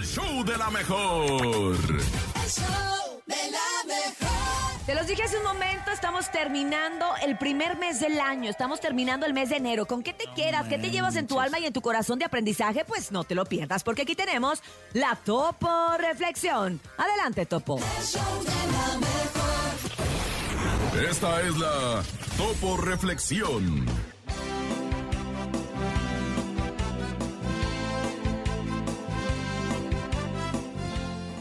El show de la mejor. El show de la mejor. Te los dije hace un momento, estamos terminando el primer mes del año, estamos terminando el mes de enero. ¿Con qué te quedas? ¿Qué te llevas en tu alma y en tu corazón de aprendizaje? Pues no te lo pierdas, porque aquí tenemos la Topo Reflexión. Adelante, Topo. El show de la mejor. Esta es la Topo Reflexión.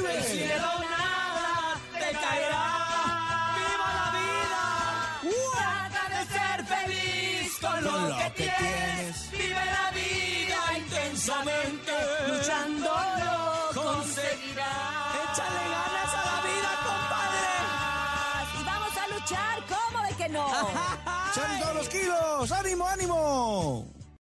Vive. Del cielo nada te caerá. ¡Viva la vida! Trata de ser feliz con lo, que, que tienes. Vive la vida intensamente. Luchando lo conseguirás. Échale ganas a la vida, Y vamos a luchar, ¿cómo de que no? ¡Son todos los kilos! ¡Ánimo, ánimo!